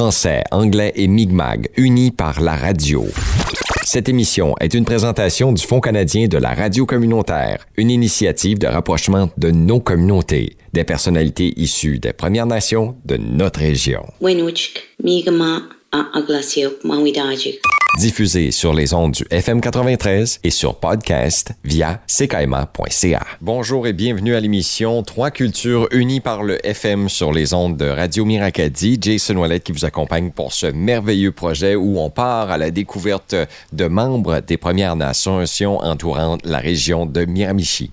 français, anglais et Mi'kmaq, unis par la radio. Cette émission est une présentation du Fonds canadien de la radio communautaire, une initiative de rapprochement de nos communautés, des personnalités issues des Premières Nations de notre région. Diffusé sur les ondes du FM 93 et sur podcast via ckaima.ca. Bonjour et bienvenue à l'émission Trois cultures unies par le FM sur les ondes de Radio Miracadi. Jason Wallet qui vous accompagne pour ce merveilleux projet où on part à la découverte de membres des Premières Nations entourant la région de Miramichi.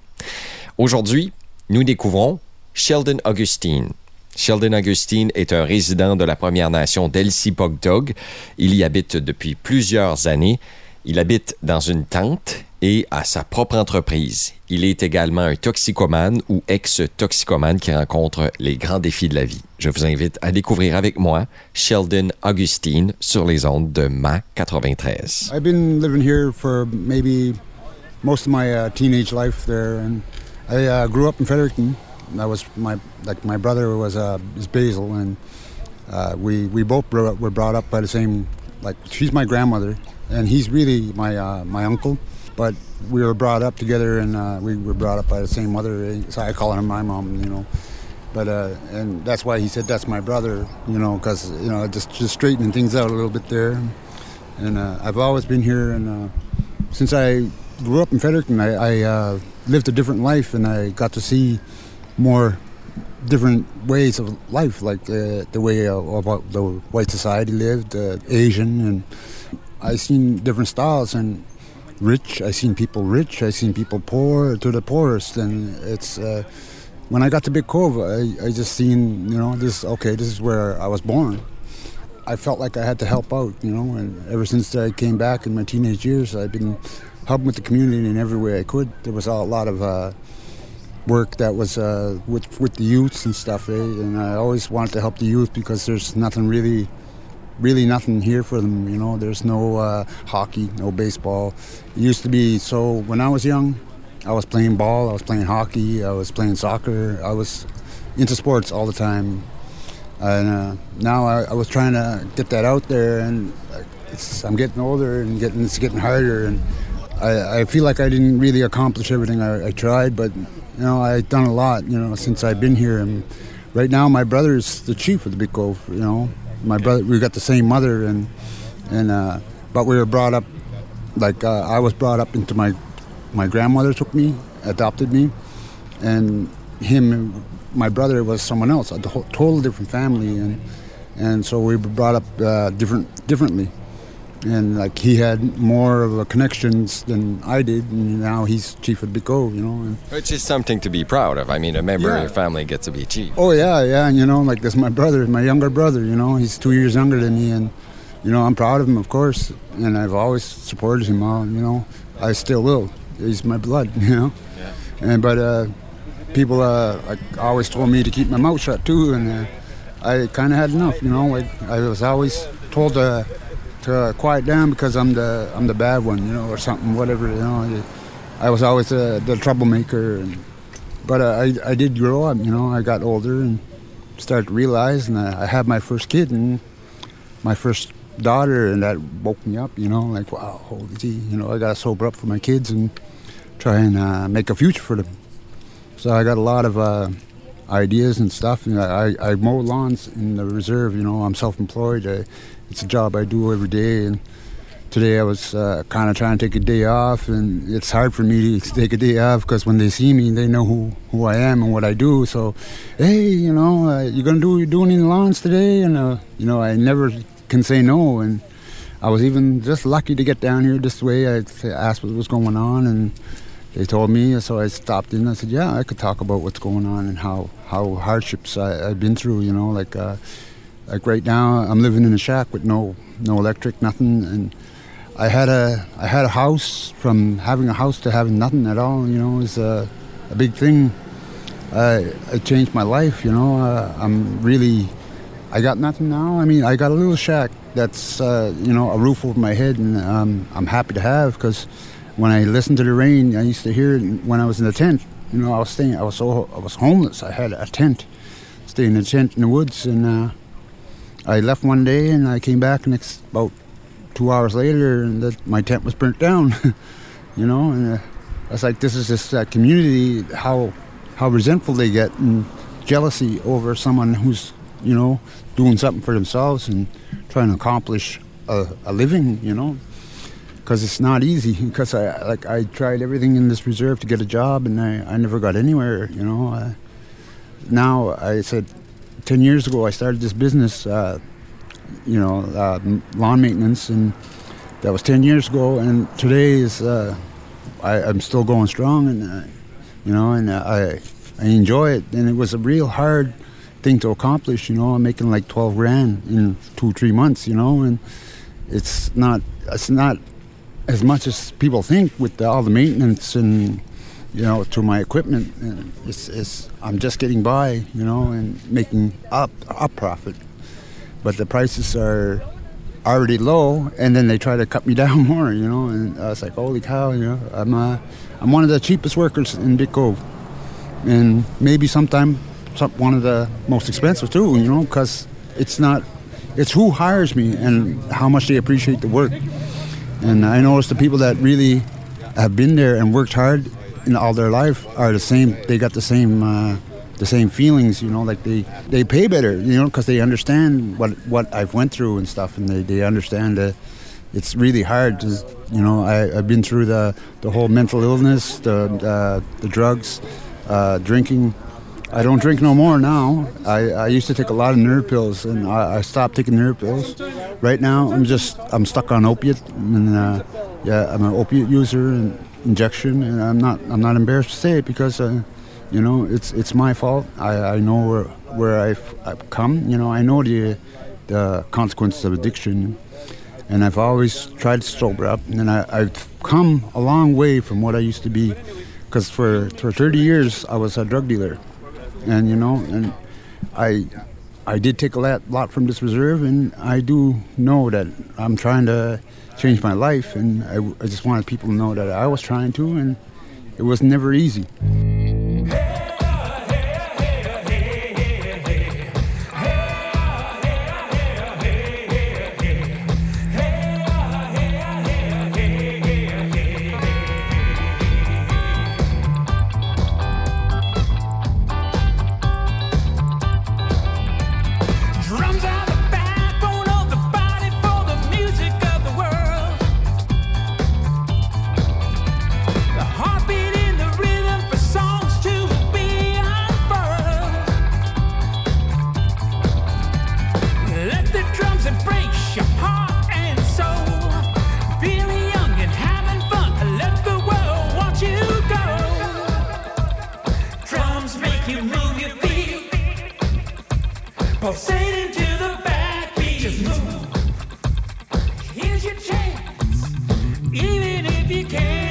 Aujourd'hui, nous découvrons Sheldon Augustine, Sheldon Augustine est un résident de la Première Nation d'Elsie Pogdog. Il y habite depuis plusieurs années. Il habite dans une tente et a sa propre entreprise. Il est également un toxicomane ou ex-toxicomane qui rencontre les grands défis de la vie. Je vous invite à découvrir avec moi Sheldon Augustine sur les ondes de Ma 93. I've been living here for maybe most of my uh, teenage life there and I uh, grew up in Fredericton. That was my like my brother was uh, is Basil, and uh, we we both were brought up by the same like she's my grandmother, and he's really my uh, my uncle. But we were brought up together, and uh, we were brought up by the same mother. So I call her my mom, you know. But uh, and that's why he said that's my brother, you know, because you know just just straightening things out a little bit there. And uh, I've always been here, and since I grew up in Fredericton, I, I lived a different life, and I got to see more different ways of life, like uh, the way uh, about the white society lived, uh, Asian, and I seen different styles and rich. I seen people rich. I seen people poor to the poorest, and it's uh, when I got to Big Cove, I, I just seen you know this. Okay, this is where I was born. I felt like I had to help out, you know, and ever since I came back in my teenage years, I've been helping with the community in every way I could. There was a lot of uh, work that was uh, with with the youths and stuff. Eh? And I always wanted to help the youth because there's nothing really, really nothing here for them. You know, there's no uh, hockey, no baseball. It used to be so when I was young, I was playing ball, I was playing hockey, I was playing soccer, I was into sports all the time. And uh, now I, I, was trying to get that out there, and I'm getting older and getting it's getting harder and. I, I feel like I didn't really accomplish everything I, I tried, but you know, I've done a lot, you know, since I've been here. And right now, my brother is the chief of the Big Cove. You know, my brother, we got the same mother, and and uh, but we were brought up like uh, I was brought up into my my grandmother took me, adopted me, and him, my brother was someone else, a total different family, and and so we were brought up uh, different differently and like he had more of a connections than I did, and now he's chief of Big Cove, you know. And, Which is something to be proud of. I mean, a member yeah. of your family gets to be chief. Oh yeah, yeah, and you know, like that's my brother, my younger brother. You know, he's two years younger than me, and you know, I'm proud of him, of course, and I've always supported him. All, you know, I still will. He's my blood, you know. Yeah. And but uh, people uh, like always told me to keep my mouth shut too, and uh, I kind of had enough, you know. Like I was always told to to uh, quiet down because I'm the I'm the bad one, you know, or something, whatever. You know, I was always uh, the troublemaker, and, but uh, I I did grow up. You know, I got older and started I, I had my first kid and my first daughter, and that woke me up. You know, like wow, holy gee, you know, I got to sober up for my kids and try and uh, make a future for them. So I got a lot of uh, ideas and stuff. And I, I mow lawns in the reserve. You know, I'm self-employed. I, it's a job I do every day. And today I was uh, kind of trying to take a day off, and it's hard for me to take a day off because when they see me, they know who, who I am and what I do. So, hey, you know, uh, you gonna do you doing any lawns today? And uh, you know, I never can say no. And I was even just lucky to get down here this way. I asked what was going on, and they told me. So I stopped in. I said, yeah, I could talk about what's going on and how how hardships I, have been through. You know, like uh, like right now, I'm living in a shack with no no electric, nothing, and I had a I had a house. From having a house to having nothing at all, you know, is a, a big thing. I it changed my life. You know, uh, I'm really I got nothing now. I mean, I got a little shack that's uh, you know a roof over my head, and um, I'm happy to have because when I listened to the rain, I used to hear it when I was in the tent. You know, I was staying. I was so I was homeless. I had a tent, staying in a tent in the woods, and uh, I left one day and I came back next about two hours later, and that my tent was burnt down. you know, and uh, I was like, this is just that community how how resentful they get and jealousy over someone who's you know doing something for themselves and trying to accomplish a, a living. You know, because it's not easy. Because I like I tried everything in this reserve to get a job, and I, I never got anywhere. You know, uh, now I said ten years ago I started this business. Uh, you know, uh, lawn maintenance, and that was ten years ago. And today is uh, I, am still going strong, and uh, you know, and uh, I I enjoy it. And it was a real hard thing to accomplish. You know, I'm making like twelve grand in two three months. You know, and it's not it's not as much as people think with the, all the maintenance and you know to my equipment. It's, it's I'm just getting by. You know, and making up up profit, but the prices are already low, and then they try to cut me down more, you know. And I was like, holy cow, you know, I'm uh, I'm one of the cheapest workers in Big Cove, and maybe sometime some, one of the most expensive too, you know, because it's not, it's who hires me and how much they appreciate the work. And I noticed the people that really have been there and worked hard in all their life are the same. They got the same. Uh, the same feelings, you know, like they, they pay better, you know, because they understand what, what I've went through and stuff, and they, they understand that it's really hard to, you know, I, I've been through the, the whole mental illness, the, uh, the drugs, uh, drinking. I don't drink no more now. I, I used to take a lot of nerve pills, and I, I stopped taking nerve pills. Right now, I'm just, I'm stuck on opiate, and uh, yeah, I'm an opiate user and injection, and I'm not, I'm not embarrassed to say it because uh, you know, it's it's my fault. I, I know where where I've, I've come. You know, I know the the consequences of addiction, and I've always tried to sober up. And I, I've come a long way from what I used to be, because for for 30 years I was a drug dealer, and you know, and I I did take a lot, lot from this reserve, and I do know that I'm trying to change my life, and I, I just wanted people to know that I was trying to, and it was never easy. Here's your chance, even if you can't.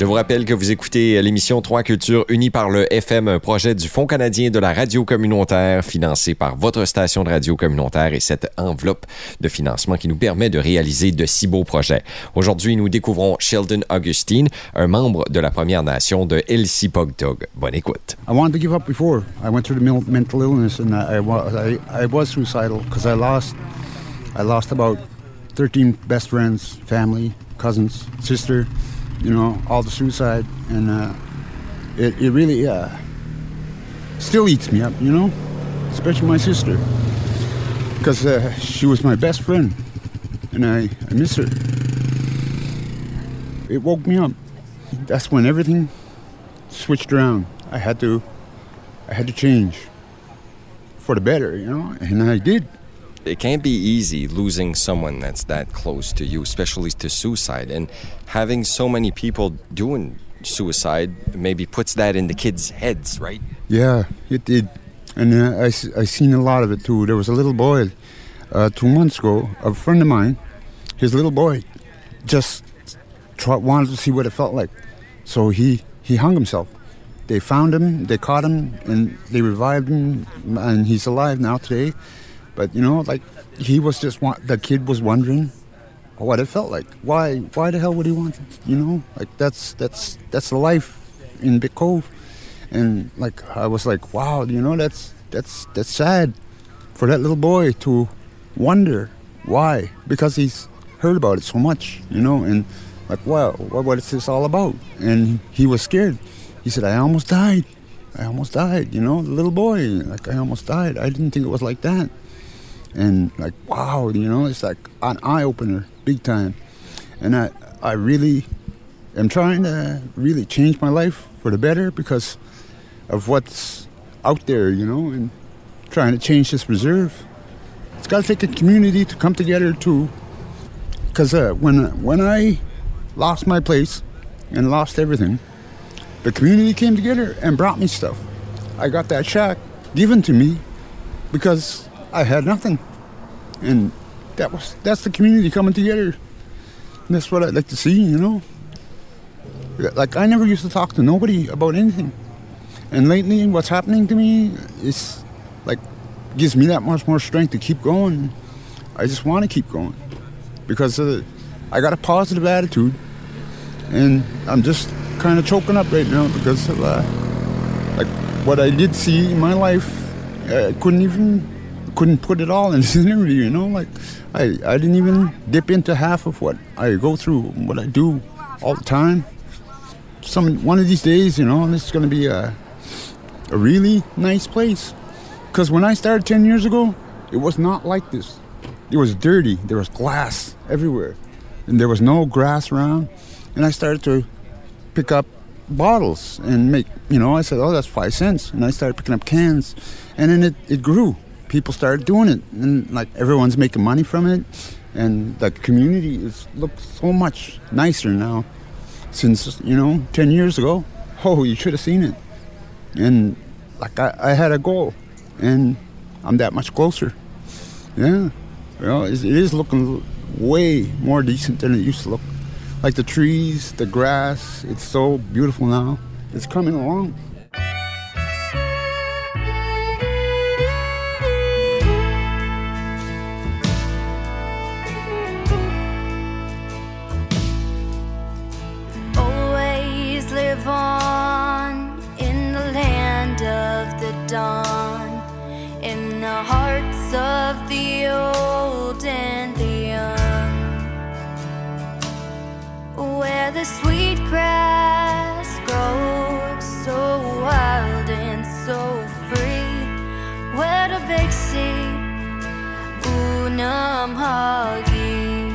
Je vous rappelle que vous écoutez l'émission Trois Cultures unie par le FM, un projet du Fonds canadien de la radio communautaire financé par votre station de radio communautaire et cette enveloppe de financement qui nous permet de réaliser de si beaux projets. Aujourd'hui, nous découvrons Sheldon Augustine, un membre de la Première Nation de Elsipogtog. Bonne écoute. I wanted to give up before. I went through the mental illness and I, was suicidal because I lost about 13 best friends, family, cousins, sister, you know, all the suicide. And uh, it, it really uh, still eats me up, you know, especially my sister. Because uh, she was my best friend and I, I miss her. It woke me up. That's when everything switched around. I had to, I had to change for the better, you know, and I did. It can't be easy losing someone that's that close to you, especially to suicide, and having so many people doing suicide maybe puts that in the kids' heads, right? Yeah, it did, and uh, I I seen a lot of it too. There was a little boy uh, two months ago, a friend of mine, his little boy, just wanted to see what it felt like, so he he hung himself. They found him, they caught him, and they revived him, and he's alive now today. But you know, like he was just the kid was wondering what it felt like. Why? Why the hell would he want? It? You know, like that's that's that's the life in Big Cove, and like I was like, wow, you know, that's that's that's sad for that little boy to wonder why because he's heard about it so much, you know, and like, wow, what, what is this all about? And he was scared. He said, I almost died. I almost died, you know, the little boy. Like, I almost died. I didn't think it was like that. And, like, wow, you know, it's like an eye opener, big time. And I, I really am trying to really change my life for the better because of what's out there, you know, and trying to change this reserve. It's got to take a community to come together too. Because uh, when, when I lost my place and lost everything, the community came together and brought me stuff. I got that shack given to me because I had nothing. And that was that's the community coming together. And that's what I'd like to see, you know. Like I never used to talk to nobody about anything. And lately what's happening to me is like gives me that much more strength to keep going. I just want to keep going because uh, I got a positive attitude, and I'm just kind of choking up right now because of uh, like what I did see in my life. I couldn't even couldn't put it all in this interview. You know, like I I didn't even dip into half of what I go through, what I do all the time. Some one of these days, you know, this is going to be a a really nice place. Because when I started ten years ago, it was not like this. It was dirty. There was glass everywhere, and there was no grass around. And I started to pick up bottles and make, you know, I said, oh, that's five cents. And I started picking up cans. And then it, it grew. People started doing it. And like everyone's making money from it. And the community is looks so much nicer now since, you know, 10 years ago. Oh, you should have seen it. And like I, I had a goal and I'm that much closer. Yeah. Well, it is looking way more decent than it used to look. Like the trees, the grass, it's so beautiful now. It's coming along. Unama'ki.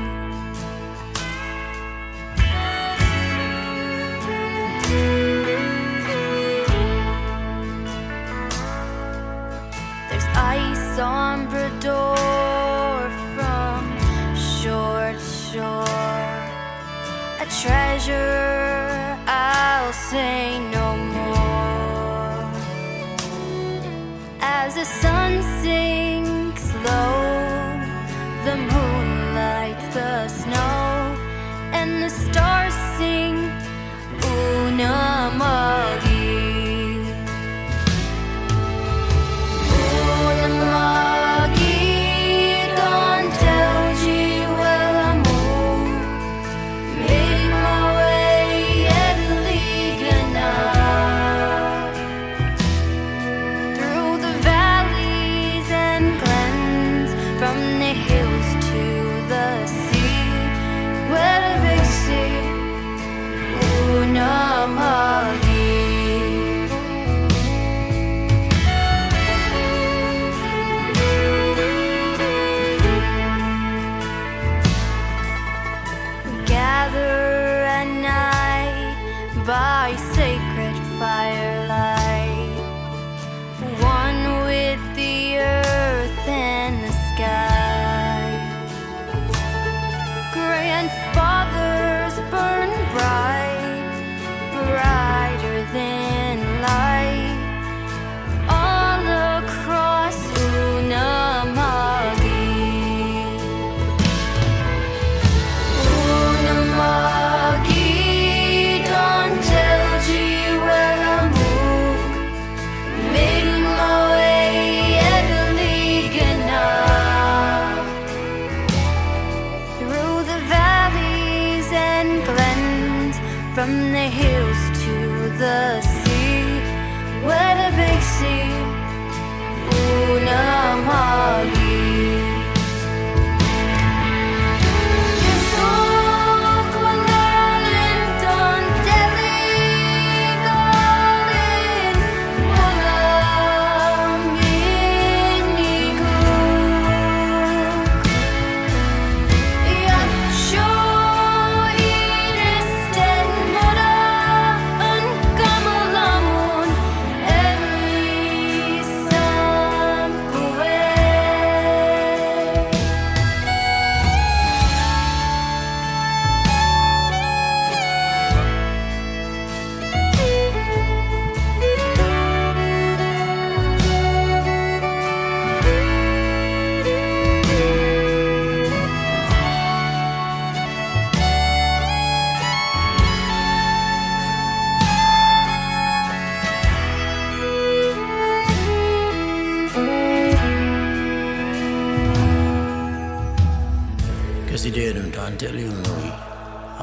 There's ice on Bras d'Or from shore to shore a treasure, I'll say stars sing una more.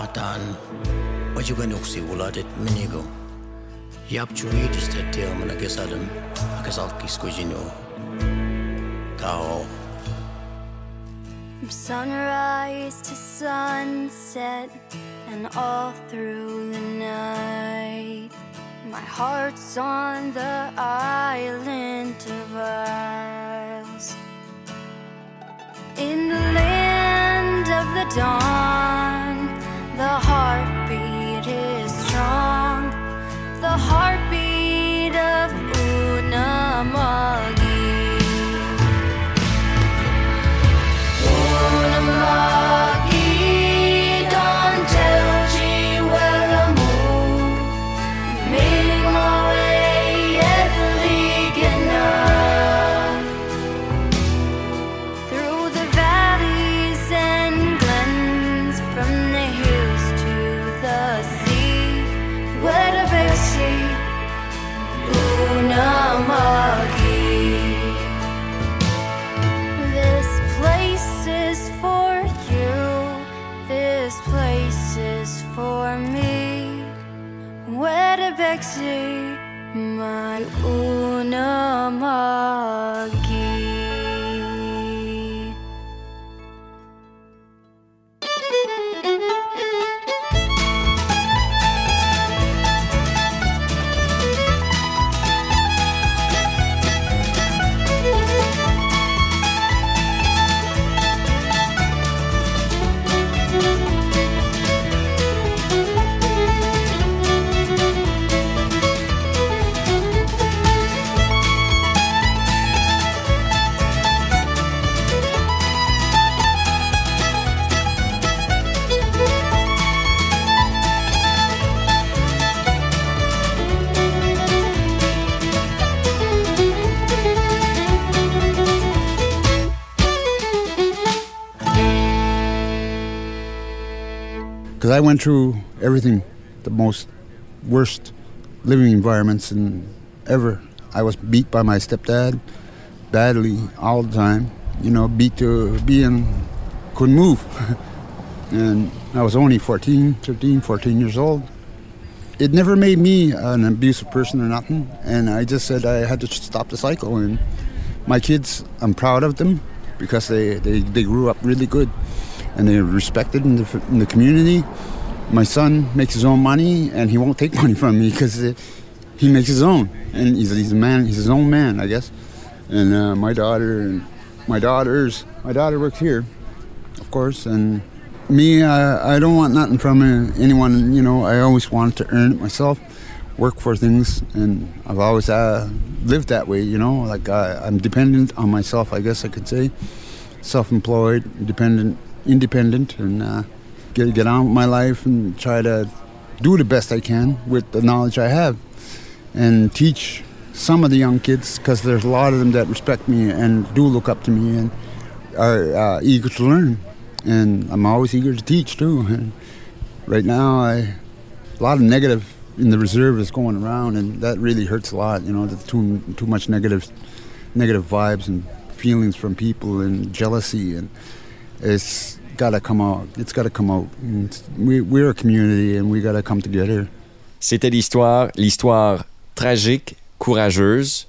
Atan wajugan uksi uladet minigo. Yap churi disteteo managesadam akasalki squijino. Kao From sunrise to sunset and all through the night. My heart's on the island of Isles. In the land of the dawn, the heartbeat is strong. The heartbeat of Unama'ki. Unama'ki. I went through everything, the most worst living environments and ever. I was beat by my stepdad badly all the time. You know, beat to being couldn't move, and I was only 14, 13, 14 years old. It never made me an abusive person or nothing, and I just said I had to stop the cycle. And my kids, I'm proud of them because they, they, they grew up really good and they're respected in the, in the community. My son makes his own money, and he won't take money from me because he makes his own, and he's, he's a man. He's his own man, I guess. And uh, my daughter, and my daughters, my daughter works here, of course, and me, I, I don't want nothing from uh, anyone. You know, I always wanted to earn it myself, work for things, and I've always uh, lived that way. You know, like I, I'm dependent on myself. I guess I could say, self-employed, dependent independent and uh, get get on with my life and try to do the best I can with the knowledge I have, and teach some of the young kids because there's a lot of them that respect me and do look up to me and are uh, eager to learn, and I'm always eager to teach too. And right now, I a lot of negative in the reserve is going around, and that really hurts a lot. You know, too too much negative negative vibes and feelings from people and jealousy and it's got to come out. It's got to come out. We, we're a community and we got to come together. C'était l'histoire, l'histoire tragique, courageuse,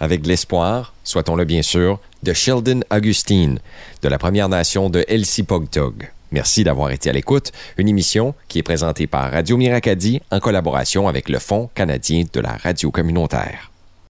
avec l'espoir, soit-on-le bien sûr, de Sheldon Augustine, de la Première Nation de Elsie Pogtog. Merci d'avoir été à l'écoute. Une émission qui est présentée par Radio Miracadi en collaboration avec le Fonds canadien de la radio communautaire.